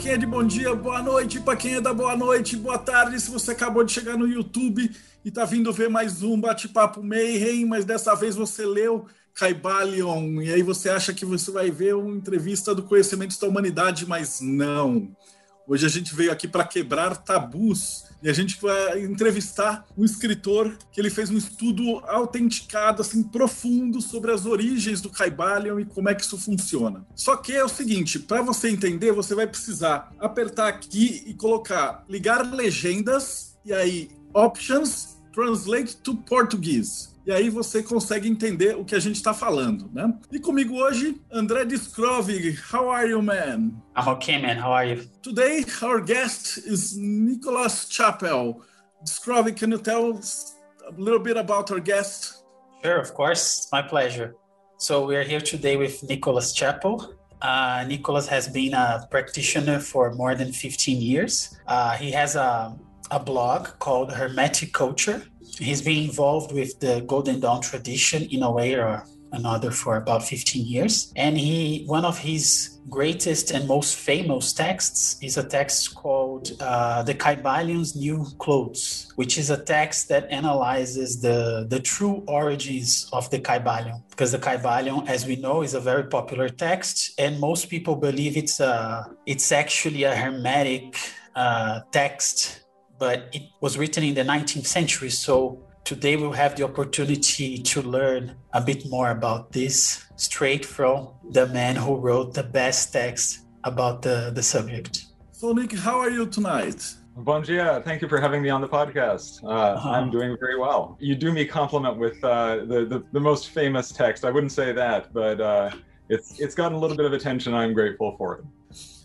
quem é de bom dia, boa noite. Para quem é da boa noite, boa tarde. Se você acabou de chegar no YouTube e está vindo ver mais um bate-papo Mayhem, mas dessa vez você leu Caibalion e aí você acha que você vai ver uma entrevista do Conhecimentos da Humanidade, mas não. Hoje a gente veio aqui para quebrar tabus e a gente vai entrevistar um escritor que ele fez um estudo autenticado, assim, profundo sobre as origens do Caibalion e como é que isso funciona. Só que é o seguinte, para você entender, você vai precisar apertar aqui e colocar ligar legendas e aí options translate to Portuguese. E aí você consegue entender o que a gente está falando, né? E comigo hoje, André Discrovig. How are you, man? I'm okay, man. How are you? Today, our guest is Nicholas Chappell. Discrovig, can you tell us a little bit about our guest? Sure, of course. My pleasure. So we're here today with Nicholas Chappell. Uh, Nicholas has been a practitioner for more than 15 years. Uh, he has a, a blog called Hermeticulture, he's been involved with the Golden Dawn tradition in a way or another for about 15 years. And he, one of his greatest and most famous texts is a text called uh, The Kybalion's New Clothes, which is a text that analyzes the, the true origins of the Kybalion. Because the Kybalion, as we know, is a very popular text, and most people believe it's, a, it's actually a hermetic uh, text but it was written in the 19th century. So today we'll have the opportunity to learn a bit more about this straight from the man who wrote the best text about the, the subject. So, Nick, how are you tonight? Bon dia. Thank you for having me on the podcast. Uh, uh-huh. I'm doing very well. You do me compliment with uh, the, the, the most famous text. I wouldn't say that, but uh, it's it's gotten a little bit of attention. I'm grateful for it.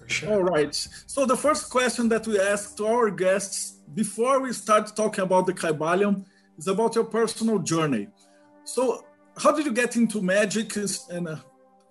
Sure. All right. So the first question that we ask to our guests before we start talking about the Kybalion, it's about your personal journey. So, how did you get into magic, and uh,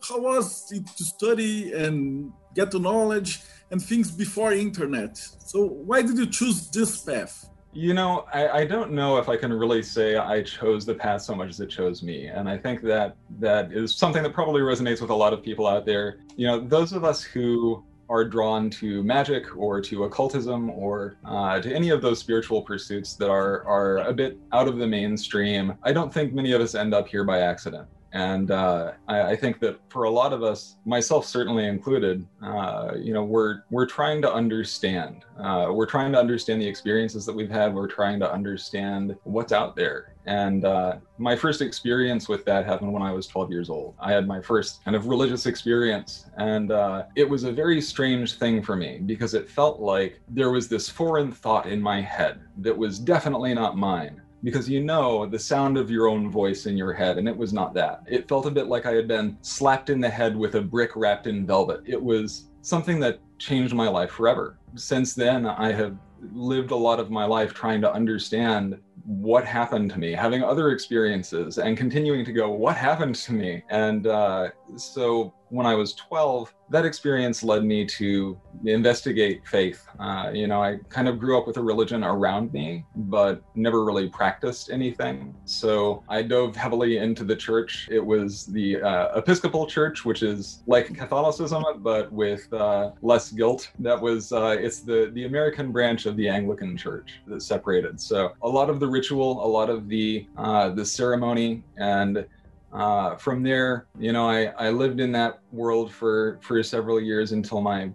how was it to study and get to knowledge and things before internet? So, why did you choose this path? You know, I, I, don't know if I can really say I chose the path so much as it chose me. And I think that that is something that probably resonates with a lot of people out there. You know, those of us who are drawn to magic or to occultism or uh, to any of those spiritual pursuits that are are a bit out of the mainstream, I don't think many of us end up here by accident. And uh, I, I, think that for a lot of us, myself certainly included, uh, you know, we're we're trying to understand. Uh, we're trying to understand the experiences that we've had. We're trying to understand what's out there. And uh, my first experience with that happened when I was 12 years old. I had my first kind of religious experience, and uh, it was a very strange thing for me because it felt like there was this foreign thought in my head that was definitely not mine because you know the sound of your own voice in your head, and it was not that. It felt a bit like I had been slapped in the head with a brick wrapped in velvet. It was something that changed my life forever. Since then, I have lived a lot of my life trying to understand what happened to me, having other experiences, and continuing to go, what happened to me? And uh, so when I was 12, that experience led me to investigate faith. Uh, you know, I kind of grew up with a religion around me, but never really practiced anything. So I dove heavily into the church. It was the uh, Episcopal Church, which is like Catholicism, but with uh, less guilt. That was, uh, it's the, the American branch of the Anglican Church that separated. So a lot of the ritual, a lot of the, uh, the ceremony, and uh, from there, you know, I, I lived in that world for, for several years until my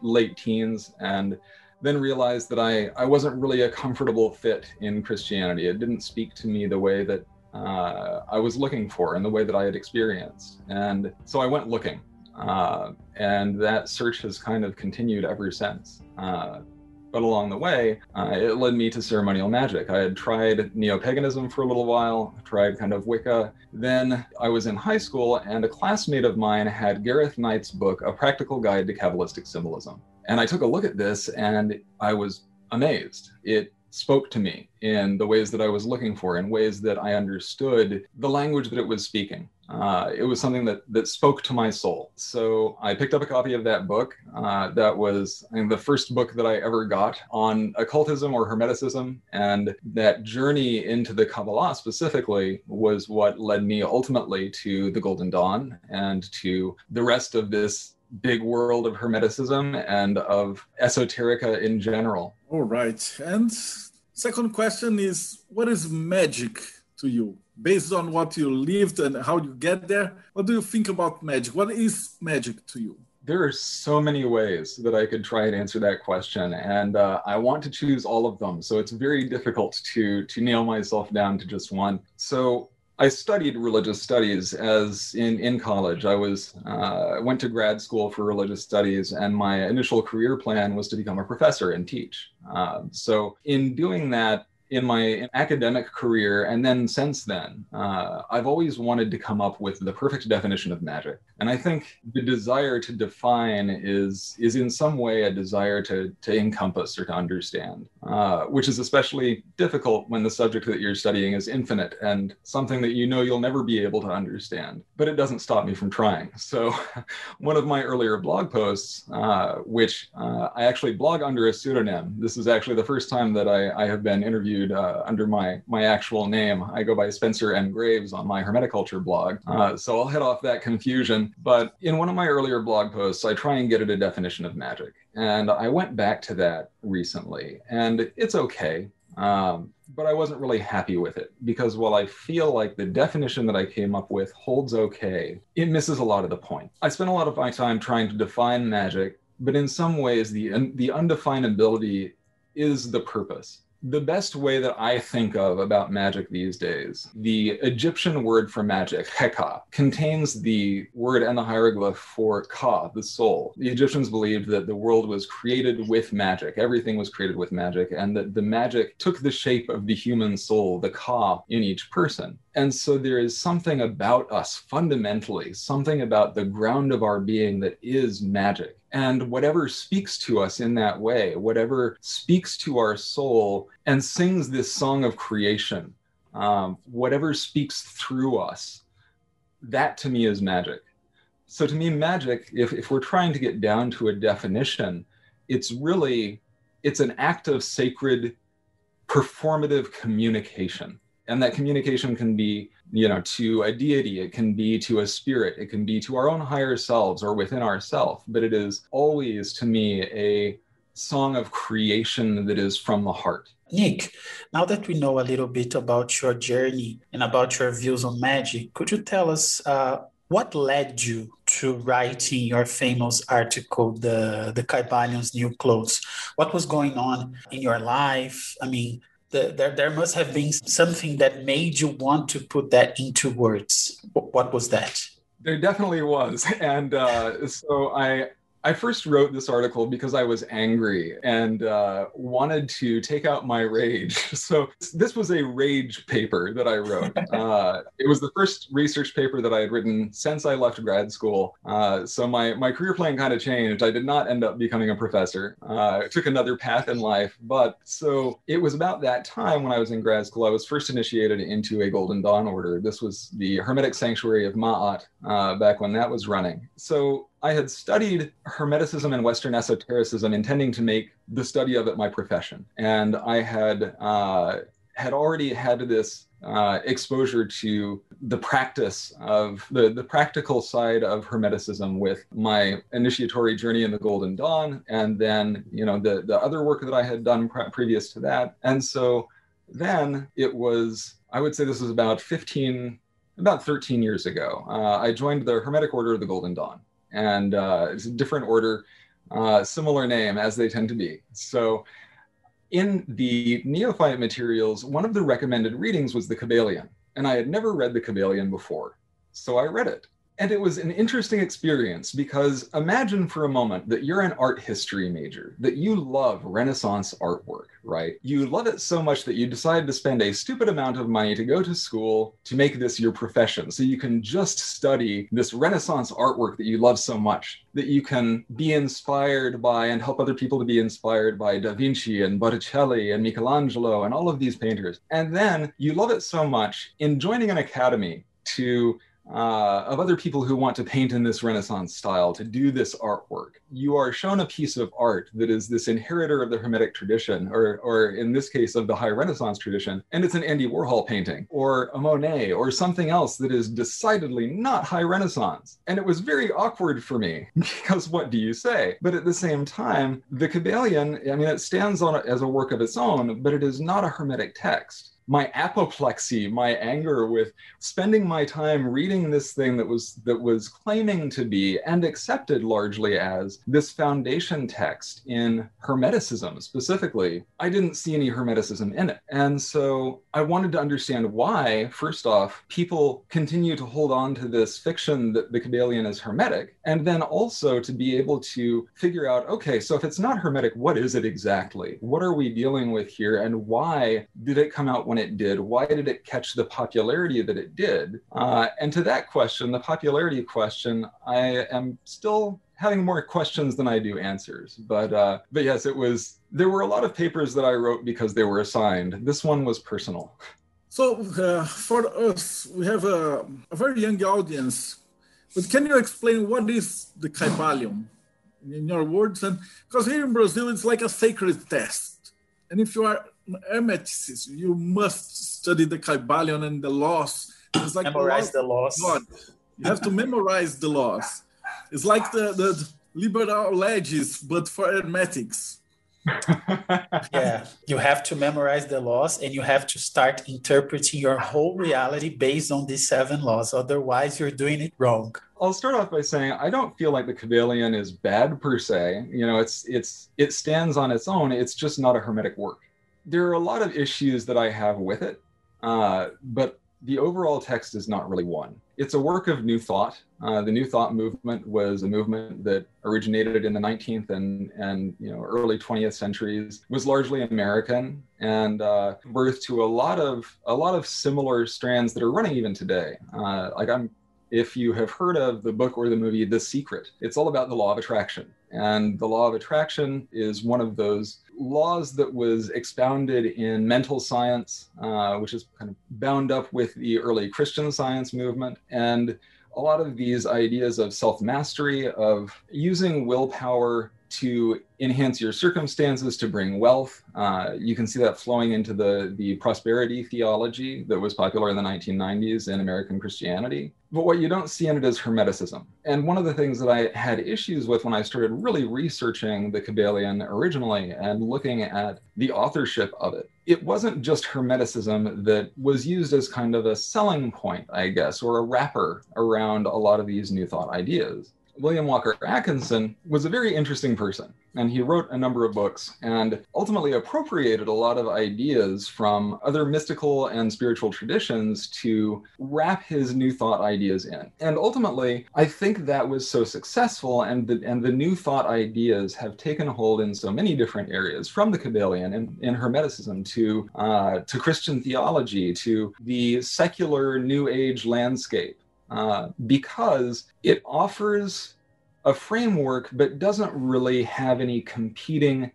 late teens and then realized that I, I wasn't really a comfortable fit in Christianity. It didn't speak to me the way that uh, I was looking for and the way that I had experienced. And so I went looking. Uh, and that search has kind of continued ever since. Uh, but along the way, uh, it led me to ceremonial magic. I had tried neo paganism for a little while, tried kind of Wicca. Then I was in high school, and a classmate of mine had Gareth Knight's book, A Practical Guide to Kabbalistic Symbolism. And I took a look at this and I was amazed. It spoke to me in the ways that I was looking for, in ways that I understood the language that it was speaking. Uh, it was something that that spoke to my soul. So I picked up a copy of that book. Uh, that was I mean, the first book that I ever got on occultism or hermeticism, and that journey into the Kabbalah specifically was what led me ultimately to the Golden Dawn and to the rest of this big world of hermeticism and of esoterica in general. All right. And second question is what is magic to you? Based on what you lived and how you get there, what do you think about magic? What is magic to you? There are so many ways that I could try and answer that question, and uh, I want to choose all of them. So it's very difficult to to nail myself down to just one. So I studied religious studies as in, in college. I was uh, went to grad school for religious studies, and my initial career plan was to become a professor and teach. Uh, so, in doing that, in my academic career and then since then, uh, I've always wanted to come up with the perfect definition of magic. And I think the desire to define is is in some way a desire to to encompass or to understand, uh, which is especially difficult when the subject that you're studying is infinite and something that you know you'll never be able to understand. But it doesn't stop me from trying. So, one of my earlier blog posts, uh, which uh, I actually blog under a pseudonym. This is actually the first time that I, I have been interviewed uh, under my my actual name. I go by Spencer M. Graves on my Hermeticulture blog. Uh, so I'll head off that confusion. But in one of my earlier blog posts, I try and get at a definition of magic. And I went back to that recently, and it's okay. Um, but I wasn't really happy with it because while I feel like the definition that I came up with holds okay, it misses a lot of the point. I spent a lot of my time trying to define magic, but in some ways, the, the undefinability is the purpose the best way that I think of about magic these days, the Egyptian word for magic, Heka, contains the word and the hieroglyph for Ka, the soul. The Egyptians believed that the world was created with magic, everything was created with magic, and that the magic took the shape of the human soul, the Ka, in each person. And so there is something about us fundamentally, something about the ground of our being that is magic. And whatever speaks to us in that way, whatever speaks to our soul and sings this song of creation, um, whatever speaks through us, that to me is magic. So to me, magic, if, if we're trying to get down to a definition, it's really, it's an act of sacred performative communication and that communication can be you know to a deity it can be to a spirit it can be to our own higher selves or within ourself. But it is always to me a song of creation that is from the heart. Nick now that we know a little bit about your journey and about your views on magic could you tell us uh, what led you to writing your famous article the the Kybalions new clothes? What was going on in your life? I mean the, there, there must have been something that made you want to put that into words. What was that? There definitely was. And uh, so I, I first wrote this article because I was angry and uh, wanted to take out my rage. So this was a rage paper that I wrote. Uh, it was the first research paper that I had written since I left grad school. Uh, so my my career plan kind of changed. I did not end up becoming a professor. Uh, took another path in life. But so it was about that time when I was in grad school. I was first initiated into a Golden Dawn order. This was the Hermetic Sanctuary of Ma'at uh, back when that was running. So I had studied Hermeticism and Western esotericism, intending to make the study of it my profession, and I had uh, had already had this uh, exposure to the practice of the, the practical side of Hermeticism with my initiatory journey in the Golden Dawn, and then you know the the other work that I had done pre- previous to that, and so then it was I would say this was about 15 about 13 years ago. Uh, I joined the Hermetic Order of the Golden Dawn and uh, it's a different order, uh, similar name as they tend to be. So in the neophyte materials, one of the recommended readings was the Kybalion, and I had never read the Kybalion before. So I read it. And it was an interesting experience because imagine for a moment that you're an art history major, that you love Renaissance artwork, right? You love it so much that you decide to spend a stupid amount of money to go to school to make this your profession. So you can just study this Renaissance artwork that you love so much, that you can be inspired by and help other people to be inspired by Da Vinci and Botticelli and Michelangelo and all of these painters. And then you love it so much in joining an academy to uh, of other people who want to paint in this Renaissance style, to do this artwork. You are shown a piece of art that is this inheritor of the Hermetic tradition, or, or in this case, of the High Renaissance tradition, and it's an Andy Warhol painting, or a Monet, or something else that is decidedly not High Renaissance. And it was very awkward for me, because what do you say? But at the same time, the Kybalion, I mean, it stands on as a work of its own, but it is not a Hermetic text my apoplexy, my anger with spending my time reading this thing that was that was claiming to be and accepted largely as this foundation text in Hermeticism specifically, I didn't see any Hermeticism in it. And so I wanted to understand why, first off, people continue to hold on to this fiction that the Kybalion is Hermetic, and then also to be able to figure out, okay, so if it's not Hermetic, what is it exactly? What are we dealing with here, and why did it come out when it did? Why did it catch the popularity that it did? Uh, and to that question, the popularity question, I am still having more questions than I do answers. But uh, but yes, it was. There were a lot of papers that I wrote because they were assigned. This one was personal. So uh, for us, we have a, a, very young audience. But can you explain what is the Kybalion in your words? And because here in Brazil, it's like a sacred test. And if you are hermeticist, you must study the Kybalion and the laws. It's like memorize the laws. The laws. God. You have to memorize the laws. It's like the, the Liber Legis, but for hermetics. yeah, you have to memorize the laws and you have to start interpreting your whole reality based on these seven laws. Otherwise, you're doing it wrong. I'll start off by saying I don't feel like the Kybalion is bad per se. You know, it's it's it stands on its own. It's just not a hermetic work there are a lot of issues that I have with it, uh, but the overall text is not really one. It's a work of New Thought. Uh, the New Thought movement was a movement that originated in the 19th and, and you know early 20th centuries. Was largely American and uh, birthed to a lot of a lot of similar strands that are running even today. Uh, like I'm if you have heard of the book or the movie The Secret, it's all about the law of attraction. And the law of attraction is one of those laws that was expounded in mental science, uh, which is kind of bound up with the early Christian science movement. And a lot of these ideas of self mastery, of using willpower to enhance your circumstances to bring wealth. Uh, you can see that flowing into the, the prosperity theology that was popular in the 1990s in American Christianity. But what you don't see in it is Hermeticism. And one of the things that I had issues with when I started really researching the Kybalion originally and looking at the authorship of it, it wasn't just Hermeticism that was used as kind of a selling point, I guess, or a wrapper around a lot of these New Thought ideas. William Walker Atkinson was a very interesting person, and he wrote a number of books and ultimately appropriated a lot of ideas from other mystical and spiritual traditions to wrap his new thought ideas in. And ultimately, I think that was so successful, and the, and the new thought ideas have taken hold in so many different areas, from the Kybalion and in Hermeticism to uh, to Christian theology to the secular New Age landscape uh, because it offers a framework but doesn't really have any competing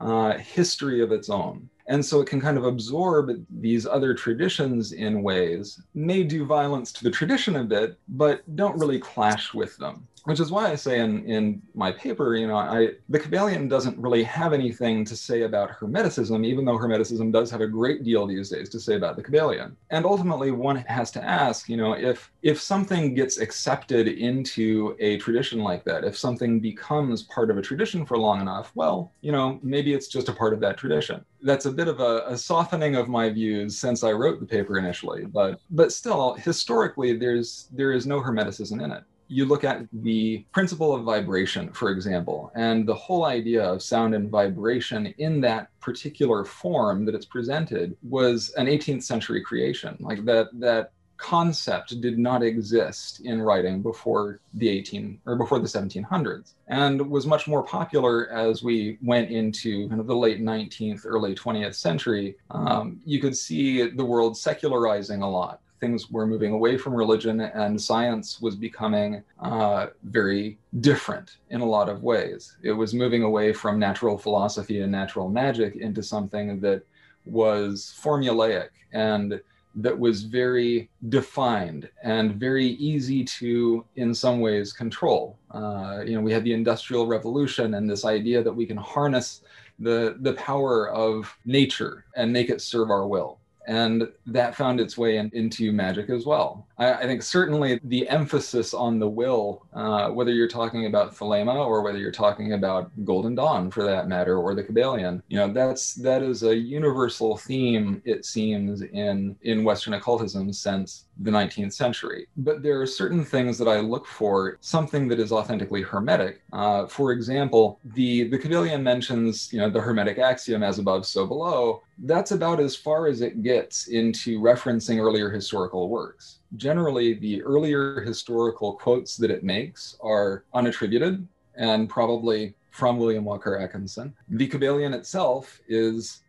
uh, history of its own. And so it can kind of absorb these other traditions in ways, may do violence to the tradition a bit, but don't really clash with them which is why I say in, in my paper, you know, I the Kybalion doesn't really have anything to say about Hermeticism, even though Hermeticism does have a great deal these days to say about the Kybalion. And ultimately, one has to ask, you know, if if something gets accepted into a tradition like that, if something becomes part of a tradition for long enough, well, you know, maybe it's just a part of that tradition. That's a bit of a, a softening of my views since I wrote the paper initially, but but still, historically, there's there is no Hermeticism in it you look at the principle of vibration, for example, and the whole idea of sound and vibration in that particular form that it's presented was an 18th century creation. Like that, that concept did not exist in writing before the 18 or before the 1700s and was much more popular as we went into kind of the late 19th early 20th century um, you could see the world secularizing a lot things were moving away from religion and science was becoming uh, very different in a lot of ways. It was moving away from natural philosophy and natural magic into something that was formulaic and that was very defined and very easy to, in some ways, control. Uh, you know, we had the Industrial Revolution and this idea that we can harness the the power of nature and make it serve our will and that found its way in, into magic as well. I, I, think certainly the emphasis on the will, uh, whether you're talking about Thelema or whether you're talking about Golden Dawn for that matter, or the Kybalion, you know, that's that is a universal theme it seems in in Western occultism since the 19th century. But there are certain things that I look for, something that is authentically hermetic. Uh, for example, the the Kybalion mentions, you know, the hermetic axiom as above, so below. That's about as far as it gets into referencing earlier historical works generally the earlier historical quotes that it makes are unattributed and probably from William Walker Atkinson. The Kybalion itself is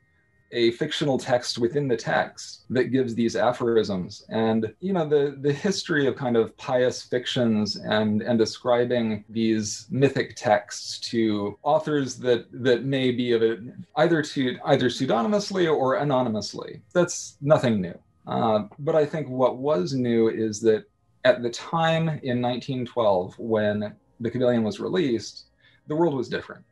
a fictional text within the text that gives these aphorisms and you know the the history of kind of pious fictions and and describing these mythic texts to authors that that may be of it either to either pseudonymously or anonymously that's nothing new uh, but I think what was new is that at the time in 1912, when the Kybalion was released, the world was different.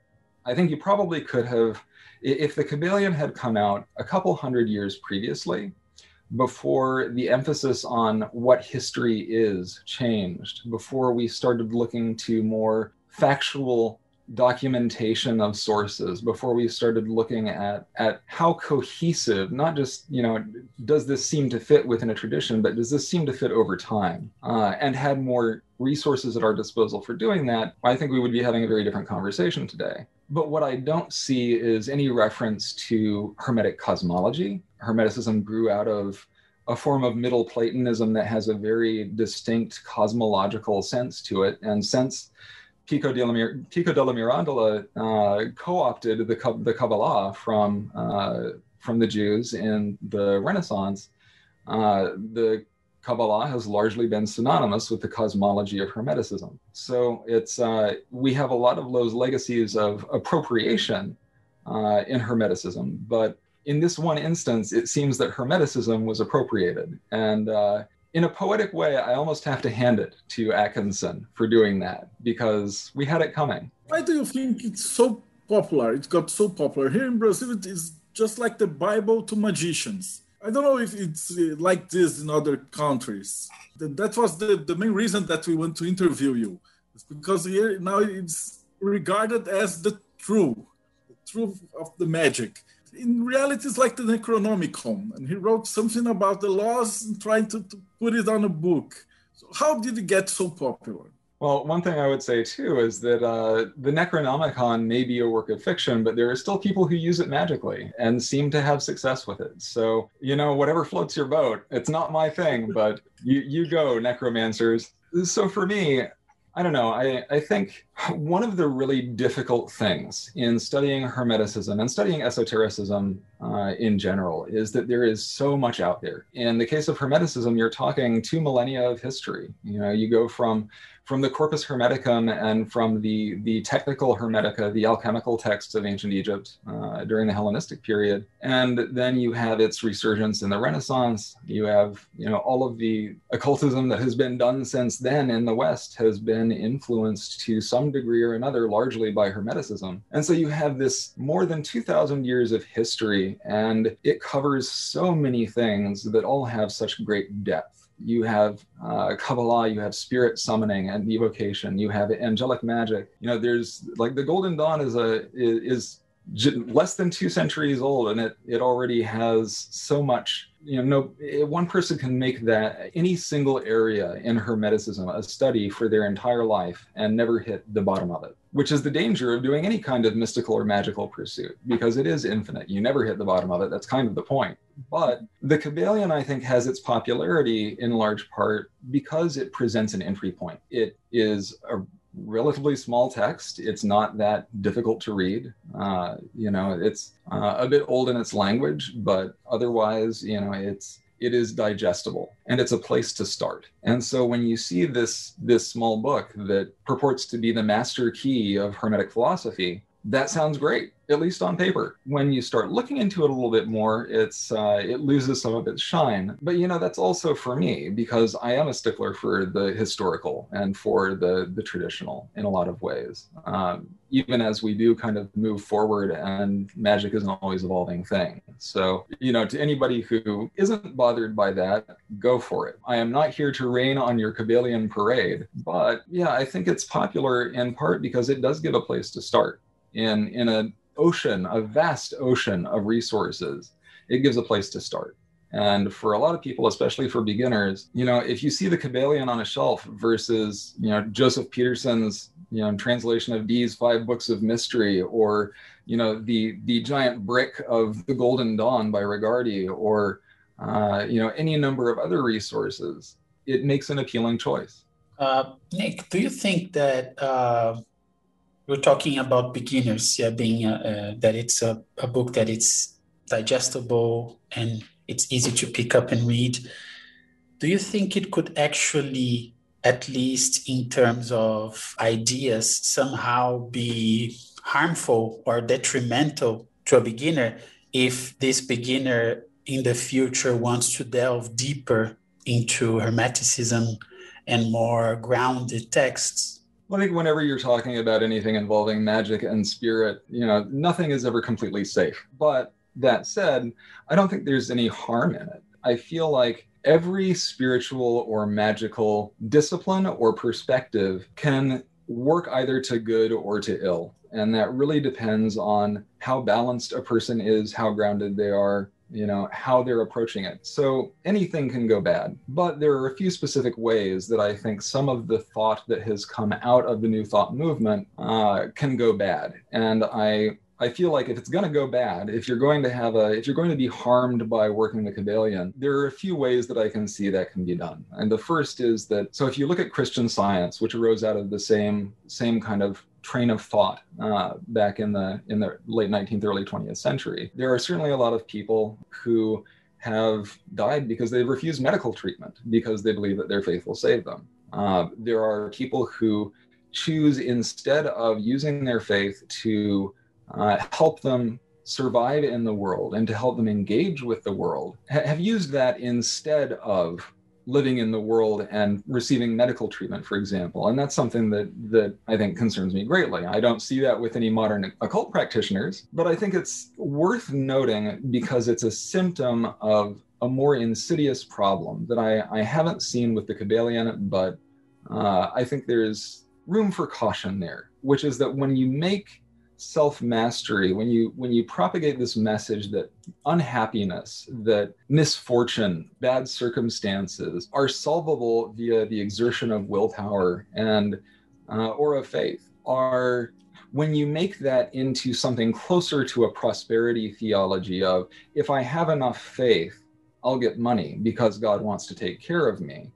I think you probably could have, if the Kybalion had come out a couple hundred years previously, before the emphasis on what history is changed, before we started looking to more factual documentation of sources before we started looking at at how cohesive not just you know does this seem to fit within a tradition but does this seem to fit over time uh, and had more resources at our disposal for doing that i think we would be having a very different conversation today but what i don't see is any reference to hermetic cosmology. Hermeticism grew out of a form of middle platonism that has a very distinct cosmological sense to it. And since Pico della, Mir- Pico della Mirandola uh, co-opted the, the Kabbalah from, uh, from the Jews in the Renaissance, uh, the Kabbalah has largely been synonymous with the cosmology of Hermeticism. So it's uh, we have a lot of those legacies of appropriation uh, in Hermeticism, but in this one instance, it seems that Hermeticism was appropriated, and uh, in a poetic way, I almost have to hand it to Atkinson for doing that because we had it coming. Why do you think it's so popular? It got so popular. Here in Brazil, it is just like the Bible to magicians. I don't know if it's uh, like this in other countries. That was the, the main reason that we want to interview you. It's because here now it's regarded as the true, the truth of the magic in reality, it's like the Necronomicon, and he wrote something about the laws and trying to, to put it on a book. So how did it get so popular? Well, one thing I would say too is that uh, the Necronomicon may be a work of fiction, but there are still people who use it magically and seem to have success with it. So, you know, whatever floats your boat, it's not my thing, but you, you go, necromancers. So for me, I don't know. I, I think one of the really difficult things in studying Hermeticism and studying esotericism uh, in general is that there is so much out there. In the case of Hermeticism, you're talking two millennia of history. You know, you go from from the Corpus Hermeticum and from the, the technical Hermetica, the alchemical texts of ancient Egypt uh, during the Hellenistic period. And then you have its resurgence in the Renaissance. You have, you know, all of the occultism that has been done since then in the West has been influenced to some degree or another, largely by Hermeticism. And so you have this more than 2,000 years of history, and it covers so many things that all have such great depth you have uh, Kabbalah, you have spirit summoning and evocation, you have angelic magic. You know, there's like the Golden Dawn is a is, is less than two centuries old, and it it already has so much. You know, no one person can make that any single area in Hermeticism a study for their entire life and never hit the bottom of it which is the danger of doing any kind of mystical or magical pursuit because it is infinite. You never hit the bottom of it. That's kind of the point. But the Kybalion, I think, has its popularity in large part because it presents an entry point. It is a relatively small text. It's not that difficult to read. Uh, you know, it's uh, a bit old in its language, but otherwise, you know, it's it is digestible and it's a place to start. And so when you see this this small book that purports to be the master key of hermetic philosophy, that sounds great at least on paper. When you start looking into it a little bit more, it's uh, it loses some of its shine. But you know that's also for me because I am a stickler for the historical and for the the traditional in a lot of ways. Um, even as we do kind of move forward, and magic is an always evolving thing. So you know, to anybody who isn't bothered by that, go for it. I am not here to rain on your Kybalion parade, but yeah, I think it's popular in part because it does give a place to start in in a ocean, a vast ocean of resources, it gives a place to start. And for a lot of people, especially for beginners, you know, if you see the Kybalion on a shelf versus, you know, Joseph Peterson's, you know, translation of Dee's five books of mystery, or, you know, the the giant brick of the Golden Dawn by Regardie, or, uh, you know, any number of other resources, it makes an appealing choice. Uh, Nick, do you think that uh, we're talking about beginners yeah being uh, uh, that it's a, a book that it's digestible and it's easy to pick up and read. Do you think it could actually at least in terms of ideas somehow be harmful or detrimental to a beginner if this beginner in the future wants to delve deeper into hermeticism and more grounded texts I think whenever you're talking about anything involving magic and spirit, you know, nothing is ever completely safe. But that said, I don't think there's any harm in it. I feel like every spiritual or magical discipline or perspective can work either to good or to ill. And that really depends on how balanced a person is, how grounded they are, you know how they're approaching it so anything can go bad but there are a few specific ways that i think some of the thought that has come out of the new thought movement uh, can go bad and i I feel like if it's going to go bad, if you're going to have a, if you're going to be harmed by working the Kybalion, there are a few ways that I can see that can be done. And the first is that, so if you look at Christian Science, which arose out of the same, same kind of train of thought uh, back in the in the late 19th, early 20th century. There are certainly a lot of people who have died because they've refused medical treatment because they believe that their faith will save them. Uh, there are people who choose instead of using their faith to uh, help them survive in the world and to help them engage with the world, ha- have used that instead of living in the world and receiving medical treatment, for example. And that's something that that I think concerns me greatly. I don't see that with any modern occult practitioners, but I think it's worth noting because it's a symptom of a more insidious problem that I, I haven't seen with the Kybalion, but uh, I think there's room for caution there, which is that when you make self mastery when you when you propagate this message that unhappiness that misfortune bad circumstances are solvable via the exertion of willpower and uh, or of faith are when you make that into something closer to a prosperity theology of if i have enough faith i'll get money because god wants to take care of me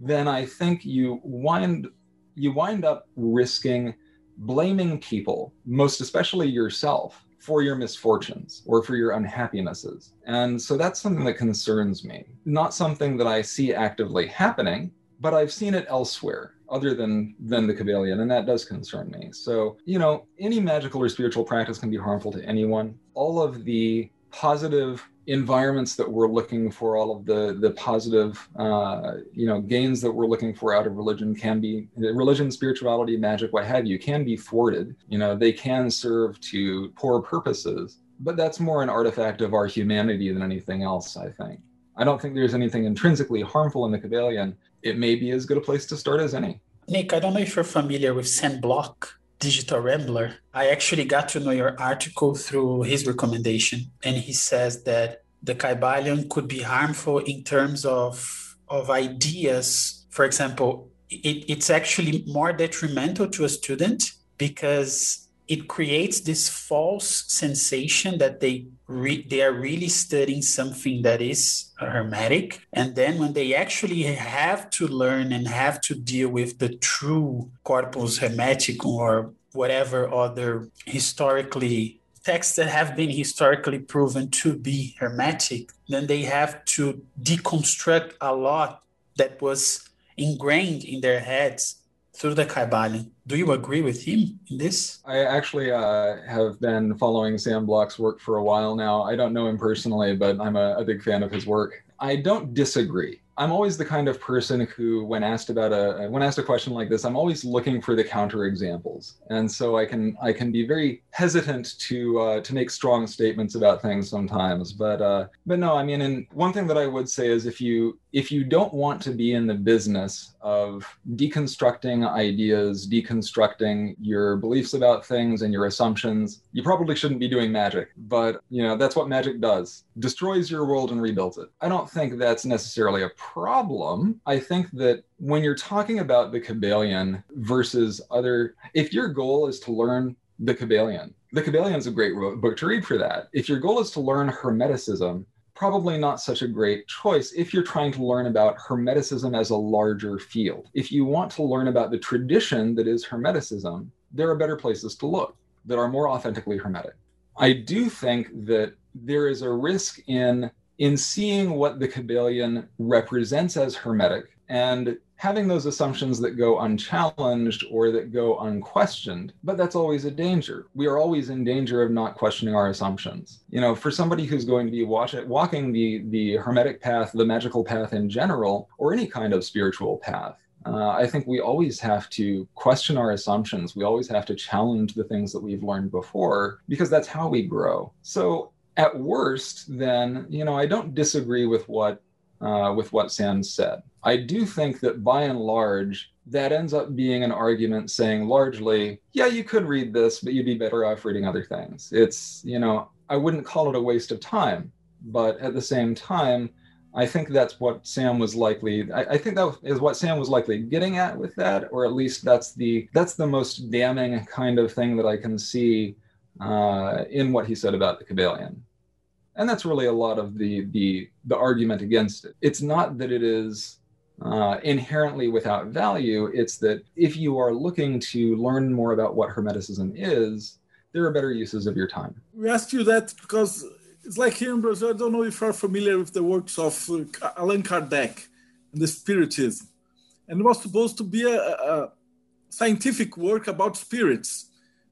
then i think you wind you wind up risking blaming people, most especially yourself, for your misfortunes or for your unhappinesses. And so that's something that concerns me. Not something that I see actively happening, but I've seen it elsewhere other than than the Kybalion, and that does concern me. So, you know, any magical or spiritual practice can be harmful to anyone. All of the positive environments that we're looking for, all of the the positive uh, you know gains that we're looking for out of religion can be religion, spirituality, magic, what have you, can be thwarted. You know, they can serve to poor purposes, but that's more an artifact of our humanity than anything else. I think. I don't think there's anything intrinsically harmful in the Kybalion. It may be as good a place to start as any. Nick, I don't know if you're familiar with Sam Block Digital Ambler i actually got to know your article through his recommendation and he says that the kybalion could be harmful in terms of of ideas. For example it, it's actually more detrimental to a student because it creates this false sensation that they re- they are really studying something that is hermetic. And then when they actually have to learn and have to deal with the true corpus hermeticum or whatever other historically texts that have been historically proven to be hermetic then they have to deconstruct a lot that was ingrained in their heads through the Kybalion. Do you agree with him in this? I actually uh, have been following Sam Block's work for a while now. I don't know him personally, but I'm a, a big fan of his work. I don't disagree. I'm always the kind of person who, when asked about a when asked a question like this, I'm always looking for the counter examples, and so I can I can be very hesitant to uh, to make strong statements about things sometimes. But uh, but no, I mean, and one thing that I would say is if you if you don't want to be in the business of deconstructing ideas, deconstructing your beliefs about things and your assumptions, you probably shouldn't be doing magic. But, you know, that's what magic does destroys your world and rebuilds it. I don't think that's necessarily a problem. I think that when you're talking about the Kybalion versus other, if your goal is to learn the Kybalion, the Kybalion is a great book to read for that. If your goal is to learn Hermeticism, probably not such a great choice if you're trying to learn about Hermeticism as a larger field. If you want to learn about the tradition that is Hermeticism, there are better places to look that are more authentically Hermetic. I do think that there is a risk in in seeing what the Kybalion represents as Hermetic and having those assumptions that go unchallenged or that go unquestioned but that's always a danger we are always in danger of not questioning our assumptions you know for somebody who's going to be watch, walking the the hermetic path the magical path in general or any kind of spiritual path uh, I think we always have to question our assumptions. We always have to challenge the things that we've learned before because that's how we grow. So, at worst, then you know I don't disagree with what uh, with what Sam said. I do think that by and large, that ends up being an argument saying largely, yeah, you could read this, but you'd be better off reading other things. It's, you know, I wouldn't call it a waste of time, but at the same time, I think that's what Sam was likely. I, I, think that is what Sam was likely getting at with that, or at least that's the that's the most damning kind of thing that I can see uh, in what he said about the Kybalion and that's really a lot of the the the argument against it. It's not that it is uh, inherently without value. It's that if you are looking to learn more about what hermeticism is there are better uses of your time. We asked you that because it's like here in brazil i don't know if you're familiar with the works of uh, allan kardec and the spiritism. And it was supposed to be a, a scientific work about spirits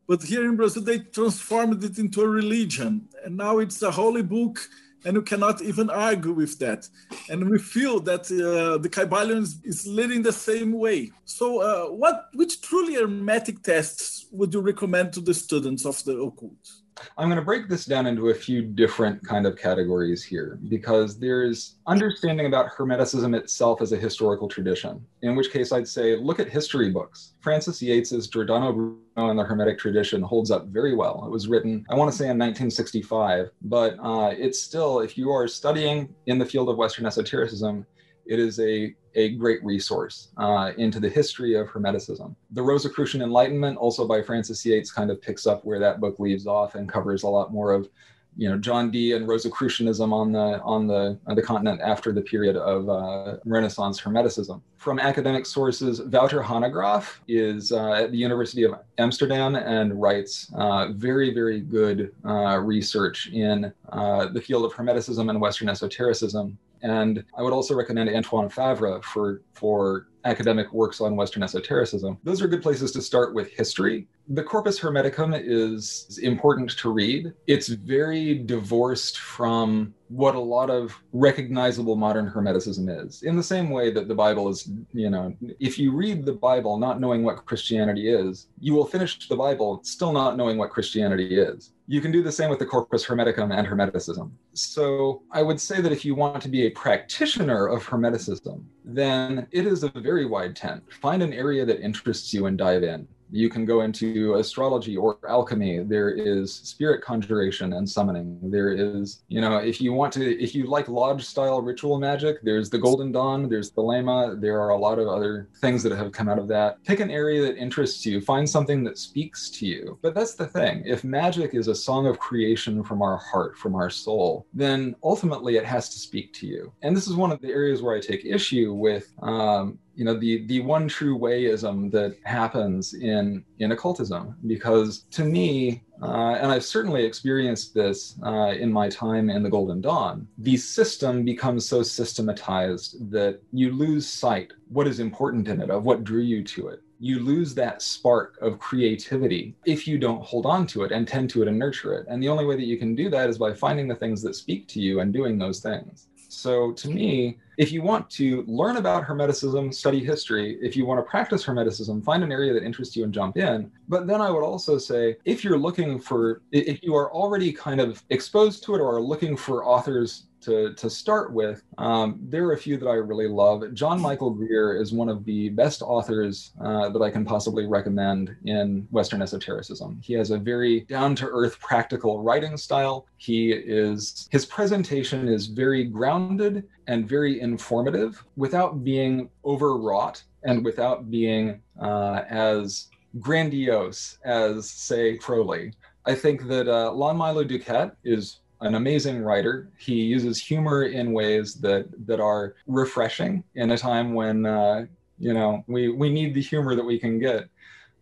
but here in Brazil, they transformed it into a religion. And now it's a holy book, and you cannot even argue with that. And we feel that uh, the Kybalion is, leading the same way. So, uh, what, which truly hermetic tests would you recommend to the students of the occult? I'm going to break this down into a few different kind of categories here because there's understanding about Hermeticism itself as a historical tradition, in which case I'd say look at history books. Frances Yates's Giordano Bruno and the Hermetic Tradition holds up very well. It was written, I want to say in 1965, but uh, it's still, if you are studying in the field of Western esotericism, it is a a great resource uh, into the history of Hermeticism. The Rosicrucian Enlightenment, also by Frances Yates, kind of picks up where that book leaves off and covers a lot more of, you know, John Dee and Rosicrucianism on the on the on the continent after the period of uh, Renaissance Hermeticism. From academic sources, Wouter Hanegraaff is uh, at the University of Amsterdam and writes uh, very very good uh, research in uh, the field of Hermeticism and Western esotericism and I would also recommend Antoine Faivre for, for academic works on Western esotericism. Those are good places to start with history. The Corpus Hermeticum is important to read. It's very divorced from what a lot of recognizable modern Hermeticism is. In the same way that the Bible is, you know, if you read the Bible not knowing what Christianity is, you will finish the Bible still not knowing what Christianity is. You can do the same with the Corpus Hermeticum and Hermeticism. So I would say that if you want to be a practitioner of Hermeticism, then it is a very wide tent. Find an area that interests you and dive in. You can go into astrology or alchemy. There is spirit conjuration and summoning. There is, you know, if you want to, if you like lodge style ritual magic, there's the Golden Dawn, there's the Thelema. There are a lot of other things that have come out of that. Pick an area that interests you, find something that speaks to you. But that's the thing. If magic is a song of creation from our heart, from our soul, then ultimately it has to speak to you. And this is one of the areas where I take issue with um, you know the the one true wayism that happens in in occultism because to me uh, and I've certainly experienced this uh, in my time in the Golden Dawn. The system becomes so systematized that you lose sight what is important in it, of what drew you to it. You lose that spark of creativity if you don't hold on to it and tend to it and nurture it. And the only way that you can do that is by finding the things that speak to you and doing those things. So to me, if you want to learn about Hermeticism, study history. If you want to practice Hermeticism, find an area that interests you and jump in. But then I would also say, if you're looking for, if you are already kind of exposed to it or are looking for authors to, to start with, um, there are a few that I really love. John Michael Greer is one of the best authors uh, that I can possibly recommend in Western esotericism. He has a very down to earth, practical writing style. He is, his presentation is very grounded and very informative without being overwrought and without being uh, as grandiose as, say, Crowley. I think that uh, Lon Milo DuQuette is an amazing writer. He uses humor in ways that that are refreshing in a time when uh, you know we we need the humor that we can get.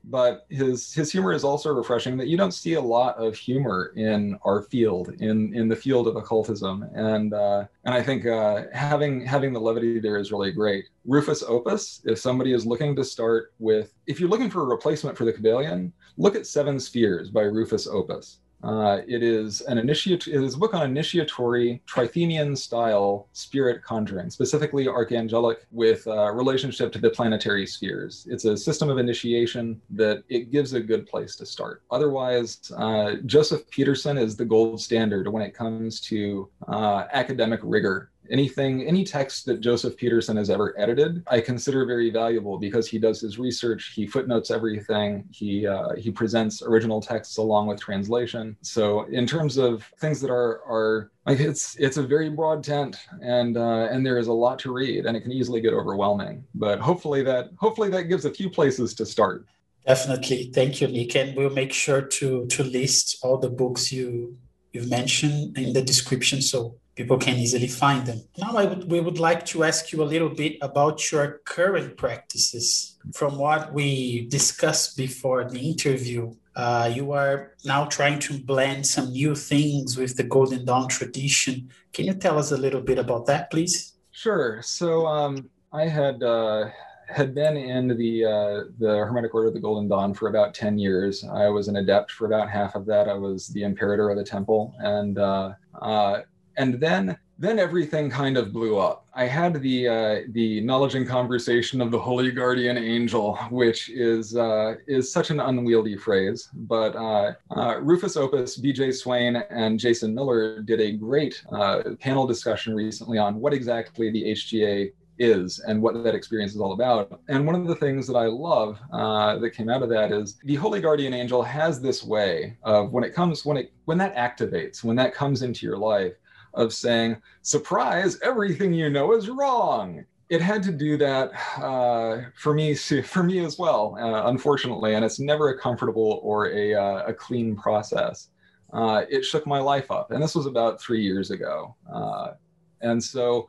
But his his humor is also refreshing that you don't see a lot of humor in our field in in the field of occultism and uh, and I think uh, having having the levity there is really great. Rufus Opus, if somebody is looking to start with, if you're looking for a replacement for the Kybalion, look at Seven Spheres by Rufus Opus uh, it is an initiate. It is a book on initiatory Trithemian style spirit conjuring, specifically archangelic with uh, relationship to the planetary spheres. It's a system of initiation that it gives a good place to start. Otherwise, uh, Joseph Peterson is the gold standard when it comes to uh, academic rigor anything any text that joseph peterson has ever edited i consider very valuable because he does his research he footnotes everything he uh, he presents original texts along with translation. So in terms of things that are are like it's it's a very broad tent and uh, and there is a lot to read and it can easily get overwhelming. But hopefully that hopefully that gives a few places to start. Definitely. Thank you nick and we'll make sure to to list all the books you you've mentioned in the description. So people can easily find them. Now, I would, we would like to ask you a little bit about your current practices. From what we discussed before the interview, uh, you are now trying to blend some new things with the Golden Dawn tradition. Can you tell us a little bit about that, please? Sure. So um, I had. Uh had been in the uh, the Hermetic Order of the Golden Dawn for about ten years. I was an adept for about half of that. I was the imperator of the temple, and uh, uh, and then then everything kind of blew up. I had the uh, the knowledge and conversation of the holy guardian angel, which is uh, is such an unwieldy phrase. But uh, uh Rufus Opus, B.J. Swain, and Jason Miller did a great uh, panel discussion recently on what exactly the HGA is and what that experience is all about. And one of the things that I love uh, that came out of that is the holy guardian angel has this way of when it comes when it when that activates when that comes into your life of saying, surprise, everything you know is wrong. It had to do that uh, for me, for me as well, uh, unfortunately, and it's never a comfortable or a, uh, a clean process. Uh, it shook my life up, and this was about three years ago. Uh, and so,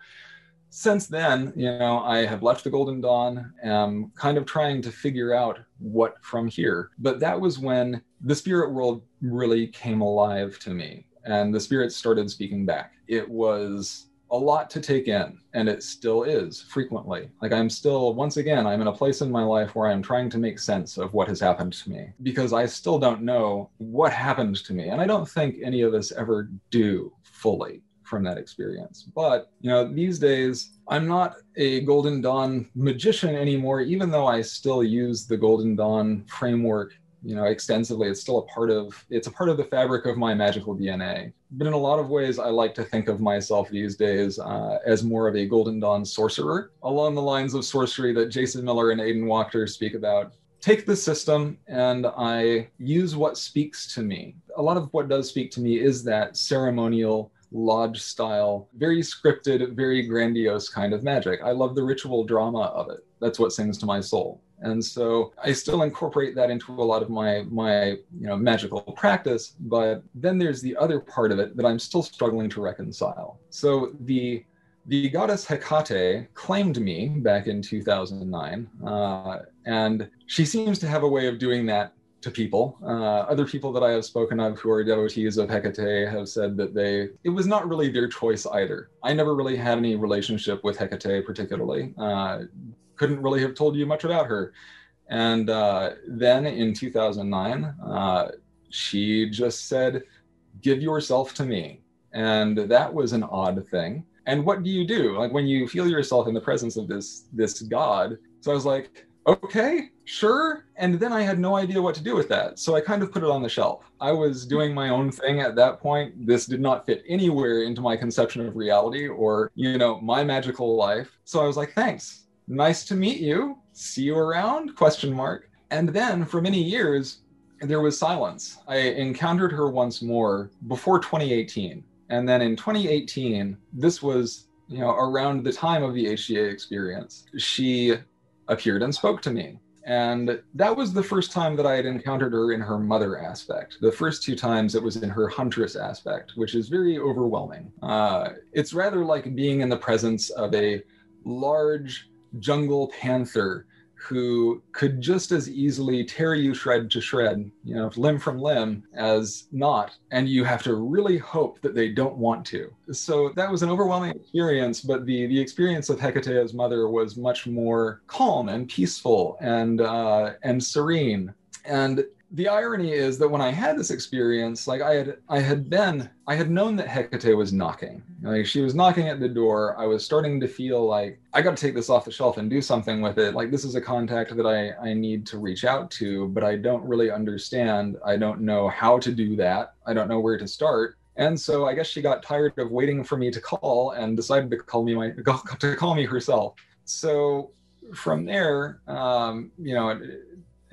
since then, you know, I have left the Golden Dawn, am kind of trying to figure out what from here. But that was when the spirit world really came alive to me and the spirits started speaking back. It was a lot to take in, and it still is frequently. Like, I'm still, once again, I'm in a place in my life where I'm trying to make sense of what has happened to me because I still don't know what happened to me. And I don't think any of us ever do fully from that experience. But, you know, these days, I'm not a Golden Dawn magician anymore, even though I still use the Golden Dawn framework you know extensively it's still a part of it's a part of the fabric of my magical dna but in a lot of ways i like to think of myself these days uh, as more of a golden dawn sorcerer along the lines of sorcery that jason miller and aidan wachter speak about take the system and I use what speaks to me. A lot of what does speak to me is that ceremonial lodge style, very scripted, very grandiose kind of magic. I love the ritual drama of it. That's what sings to my soul. And so I still incorporate that into a lot of my my you know magical practice, but then there's the other part of it that I'm still struggling to reconcile. So the the goddess Hecate claimed me back in 2009, uh, and she seems to have a way of doing that to people. Uh, other people that I have spoken of who are devotees of Hecate have said that they it was not really their choice either. I never really had any relationship with Hecate particularly. Uh, couldn't really have told you much about her. And uh, then in 2009, uh, she just said, "Give yourself to me," and that was an odd thing. And what do you do? Like when you feel yourself in the presence of this this God. So I was like, okay, sure. And then I had no idea what to do with that. So I kind of put it on the shelf. I was doing my own thing at that point. This did not fit anywhere into my conception of reality or, you know, my magical life. So I was like, thanks. Nice to meet you. See you around? Question mark. And then for many years, there was silence. I encountered her once more before 2018. And then in 2018, this was, you know, around the time of the HGA experience, she appeared and spoke to me. And that was the first time that I had encountered her in her mother aspect. The first two times it was in her huntress aspect, which is very overwhelming. Uh, it's rather like being in the presence of a large jungle panther who could just as easily tear you shred to shred, you know, limb from limb, as not. And you have to really hope that they don't want to. So that was an overwhelming experience, but the, the experience of Hecate's mother was much more calm and peaceful and, uh, and serene. And the irony is that when I had this experience, like I had, I had been, I had known that Hecate was knocking. Like she was knocking at the door. I was starting to feel like I got to take this off the shelf and do something with it. Like this is a contact that I, I need to reach out to, but I don't really understand. I don't know how to do that. I don't know where to start. And so I guess she got tired of waiting for me to call and decided to call me my to call me herself. So from there, um, you know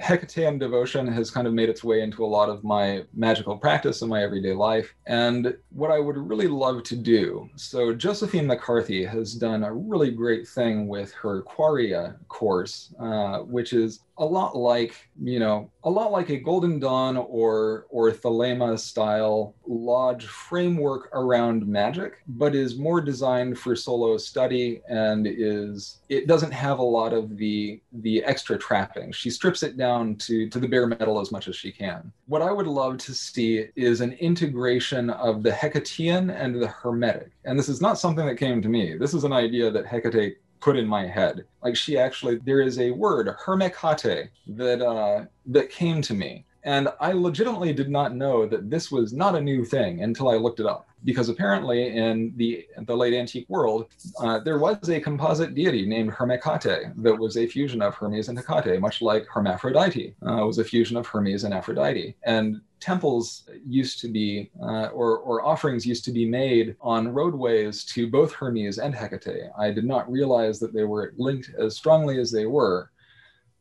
Hecatean devotion has kind of made its way into a lot of my magical practice in my everyday life. And what I would really love to do so, Josephine McCarthy has done a really great thing with her Quareia course, uh, which is a lot like you know a lot like a golden dawn or or thelema style lodge framework around magic but is more designed for solo study and is it doesn't have a lot of the the extra trappings she strips it down to to the bare metal as much as she can. What i would love to see is an integration of the hecatean and the hermetic. And this is not something that came to me. This is an idea that hecate put in my head. Like she actually, there is a word, hermekate, that uh, that came to me, and I legitimately did not know that this was not a new thing until I looked it up because apparently in the the late antique world uh, there was a composite deity named Hermekate that was a fusion of Hermes and Hecate, much like Hermaphrodite uh, was a fusion of Hermes and Aphrodite. And temples used to be, uh, or, or offerings used to be made on roadways to both Hermes and Hecate. I did not realize that they were linked as strongly as they were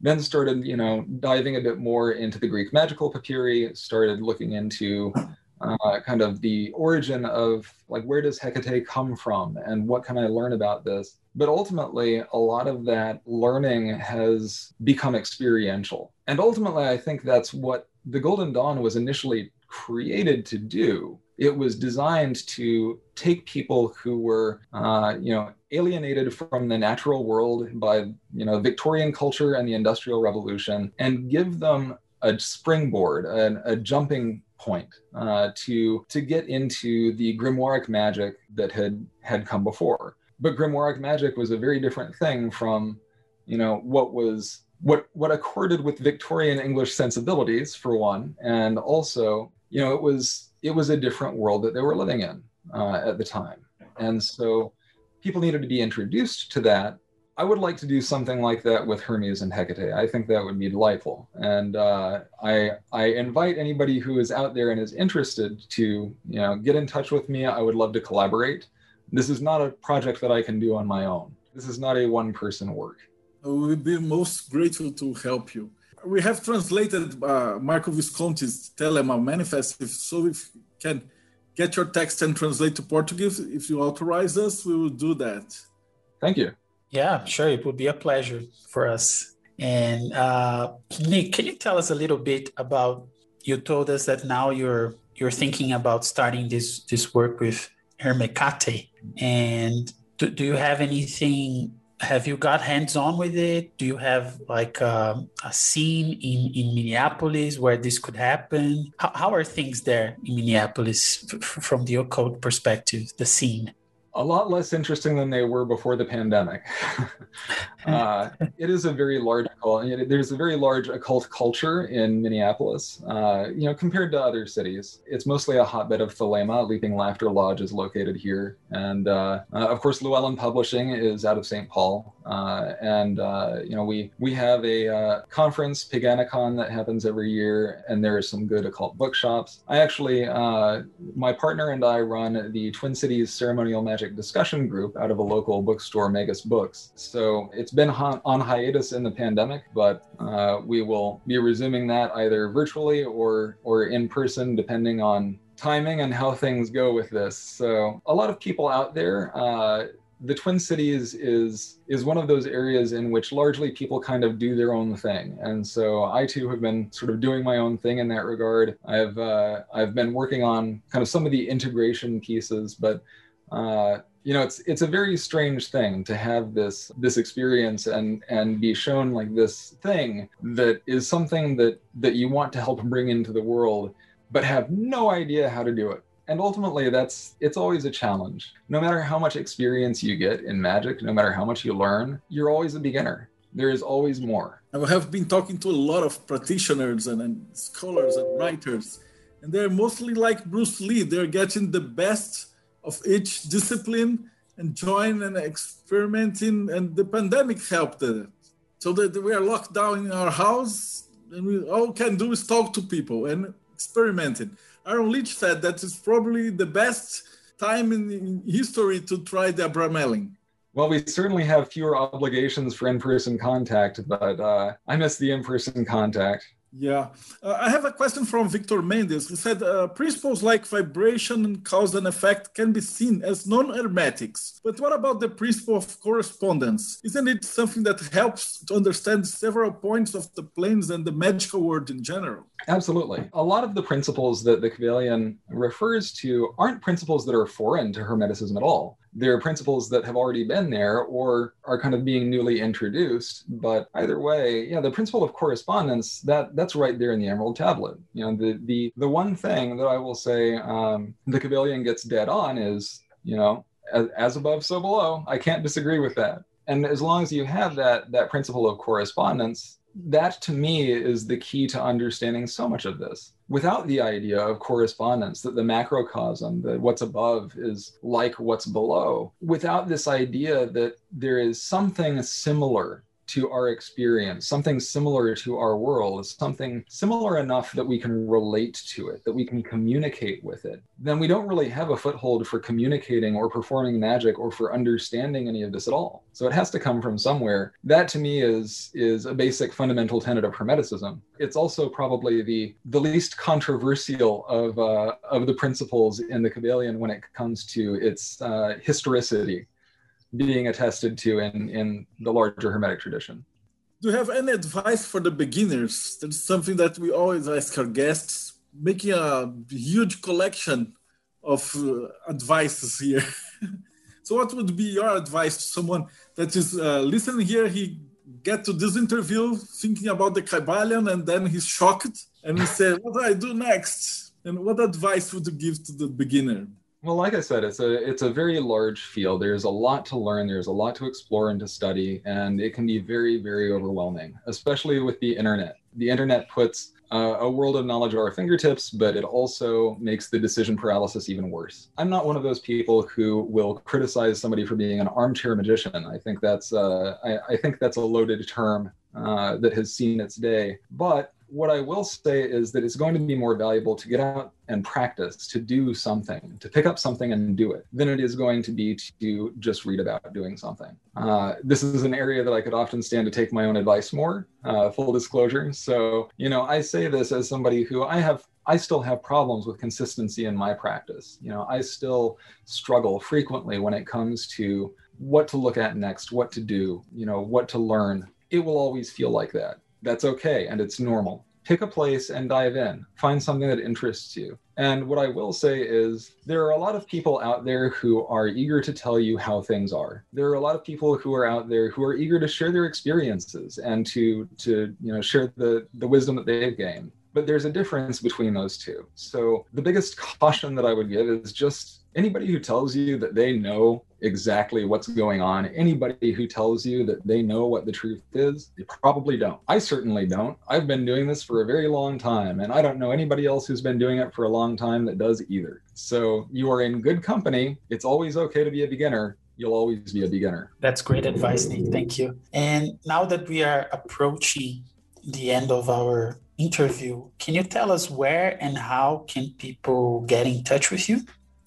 then started you know diving a bit more into the greek magical papyri started looking into uh, kind of the origin of like where does Hecate come from and what can I learn about this. But ultimately, a lot of that learning has become experiential. And ultimately, I think that's what the Golden Dawn was initially created to do. It was designed to take people who were, uh, you know, alienated from the natural world by, you know, Victorian culture and the Industrial Revolution, and give them a springboard, an, a jumping point uh, to to get into the grimoire magic that had had come before. But grimoire magic was a very different thing from, you know, what was what what accorded with Victorian English sensibilities for one, and also, you know, it was it was a different world that they were living in uh, at the time, and so people needed to be introduced to that I would like to do something like that with Hermes and Hecate. I think that would be delightful, and uh, I I invite anybody who is out there and is interested to you know get in touch with me. I would love to collaborate. This is not a project that I can do on my own. This is not a one person work. We would be most grateful to help you. we have translated uh, Marco Visconti's Telema Manifest. If, so if you can get your text and translate to Portuguese, if you authorize us, we will do that. Thank you. Yeah, sure. It would be a pleasure for us. And uh, Nick, can you tell us a little bit about? You told us that now you're you're thinking about starting this this work with Hermekate, and do, do you have anything have you got hands on with it? Do you have like um, a scene in, in Minneapolis where this could happen? How, how are things there in Minneapolis f- from the occult perspective, the scene? A lot less interesting than they were before the pandemic. uh, it is a very large there's a very large occult culture in Minneapolis. Uh, you know, compared to other cities, it's mostly a hotbed of thelema. Leaping Laughter Lodge is located here, and uh, uh of course, Llewellyn Publishing is out of St. Paul. Uh, and uh, you know, we we have a conference, Paganicon, that happens every year, and there are some good occult bookshops. I actually, my partner and I run the Twin Cities Ceremonial Magic Discussion group out of a local bookstore, Magus Books. So it's been on hiatus in the pandemic, but uh, we will be resuming that either virtually or or in person, depending on timing and how things go with this. So a lot of people out there. Uh, the Twin Cities is is one of those areas in which largely people kind of do their own thing, and so I too have been sort of doing my own thing in that regard. I've uh, I've been working on kind of some of the integration pieces, but uh, you know it's it's a very strange thing to have this this experience and and be shown like this thing that is something that that you want to help bring into the world but have no idea how to do it. And ultimately that's it's always a challenge. No matter how much experience you get in magic no matter how much you learn you're always a beginner. There is always more. I have been talking to a lot of practitioners and, and scholars and writers and they're mostly like bruce lee. They're getting the best of each discipline and join and experimenting. And the pandemic helped it. So that we are locked down in our house and we all can do is talk to people and experimenting. Aaron Leitch said that is probably the best time in, in history to try the Abramelin. Well, we certainly have fewer obligations for in-person contact, but uh, I miss the in-person contact. Yeah. Uh, I have a question from Victor Mendes who said uh, principles like vibration and cause and effect can be seen as non hermetics. But what about the principle of correspondence? Isn't it something that helps to understand several points of the planes and the magical world in general? Absolutely. A lot of the principles that the Kybalion refers to aren't principles that are foreign to Hermeticism at all. They're principles that have already been there or are kind of being newly introduced but either way yeah the principle of correspondence that that's right there in the emerald tablet. You know the the the one thing that i will say um, the Kybalion gets dead on is you know as, as above so below. I can't disagree with that. And as long as you have that that principle of correspondence that to me is the key to understanding so much of this. Without the idea of correspondence, that the macrocosm, that what's above is like what's below, without this idea that there is something similar to our experience, something similar to our world, something similar enough that we can relate to it, that we can communicate with it, then we don't really have a foothold for communicating or performing magic or for understanding any of this at all. So it has to come from somewhere. That to me is is a basic fundamental tenet of Hermeticism. It's also probably the the least controversial of uh, of the principles in the Kybalion when it comes to its uh, historicity being attested to in, in the larger Hermetic tradition. Do you have any advice for the beginners? That's something that we always ask our guests, making a huge collection of uh, advices here. so, what would be your advice to someone that is uh, listening here? He get to this interview thinking about the Kybalion, and then he's shocked and he said, "What do I do next?" And what advice would you give to the beginner? Well, like I said, it's a it's a very large field. There's a lot to learn. There's a lot to explore and to study, and it can be very, very overwhelming, especially with the internet. The internet puts uh, a world of knowledge at our fingertips, but it also makes the decision paralysis even worse. I'm not one of those people who will criticize somebody for being an armchair magician. I think that's uh, I, I think that's a loaded term. uh, that has seen its day. But what I will say is that it's going to be more valuable to get out and practice, to do something, to pick up something and do it, than it is going to be to just read about doing something. Uh, this is an area that I could often stand to take my own advice more, uh, full disclosure. So, you know, I say this as somebody who I have I still have problems with consistency in my practice. You know, I still struggle frequently when it comes to what to look at next, what to do, you know, what to learn. It will always feel like that. That's okay and it's normal. Pick a place and dive in. Find something that interests you. And what I will say is there are a lot of people out there who are eager to tell you how things are. There are a lot of people who are out there who are eager to share their experiences and to to you know share the the wisdom that they've gained. But there's a difference between those two. So the biggest caution that I would give is just anybody who tells you that they know exactly what's going on, anybody who tells you that they know what the truth is, they probably don't. I certainly don't. I've been doing this for a very long time, and I don't know anybody else who's been doing it for a long time that does either. So you are in good company. It's always okay to be a beginner. You'll always be a beginner. That's great advice, Nick. Thank you. And now that we are approaching the end of our interview, can you tell us where and how can people get in touch with you?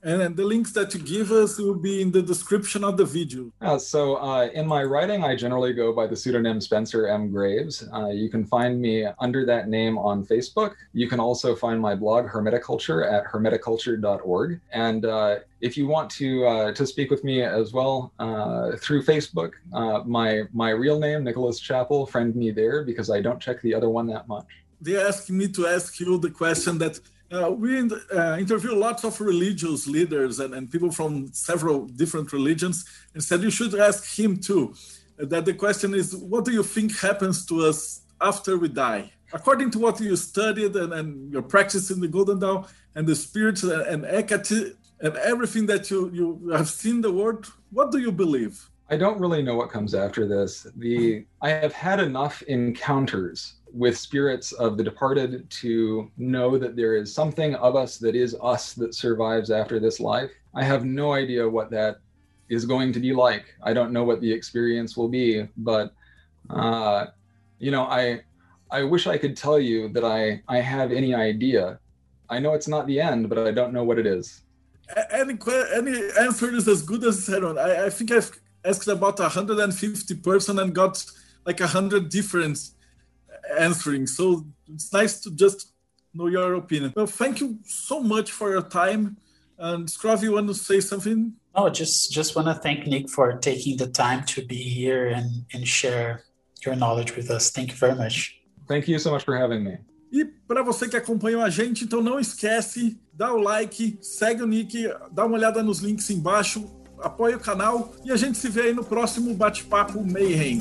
And the links that you give us will be in the description of the video. Uh, so, uh, in my writing, I generally go by the pseudonym Spencer M. Graves. Uh, you can find me under that name on Facebook. You can also find my blog, Hermeticulture, at hermeticulture.org. And uh, if you want to uh, to speak with me as well uh, through Facebook, my my real name, Nicholas Chappell, friend me there because I don't check the other one that much. They asked me to ask you the question that uh, we uh, interview lots of religious leaders and, and, people from several different religions and said you should ask him too. Uh, that the question is, what do you think happens to us after we die? According to what you studied and, and your practice in the Golden Dawn and the spirits and, and Hecate and everything that you, you have seen the world, what do you believe? I don't really know what comes after this. The I have had enough encounters with spirits of the departed to know that there is something of us that is us that survives after this life. I have no idea what that is going to be like. I don't know what the experience will be, but uh, you know, I I wish I could tell you that I I have any idea. I know it's not the end, but I don't know what it is. Any any answer is as good as Heron. I, I think I've asked about 150 person and got like 100 different answering. So it's nice to just know your opinion. Well, thank you so much for your time. And Scrav, you want to say something? No, just just want to thank Nick for taking the time to be here and, and share your knowledge with us. Thank you very much. Thank you so much for having me. E para você que acompanhou a gente, então não esquece, dá o like, segue o Nick, dá uma olhada nos links embaixo, apoia o canal e a gente se vê aí no próximo bate-papo Mayhem.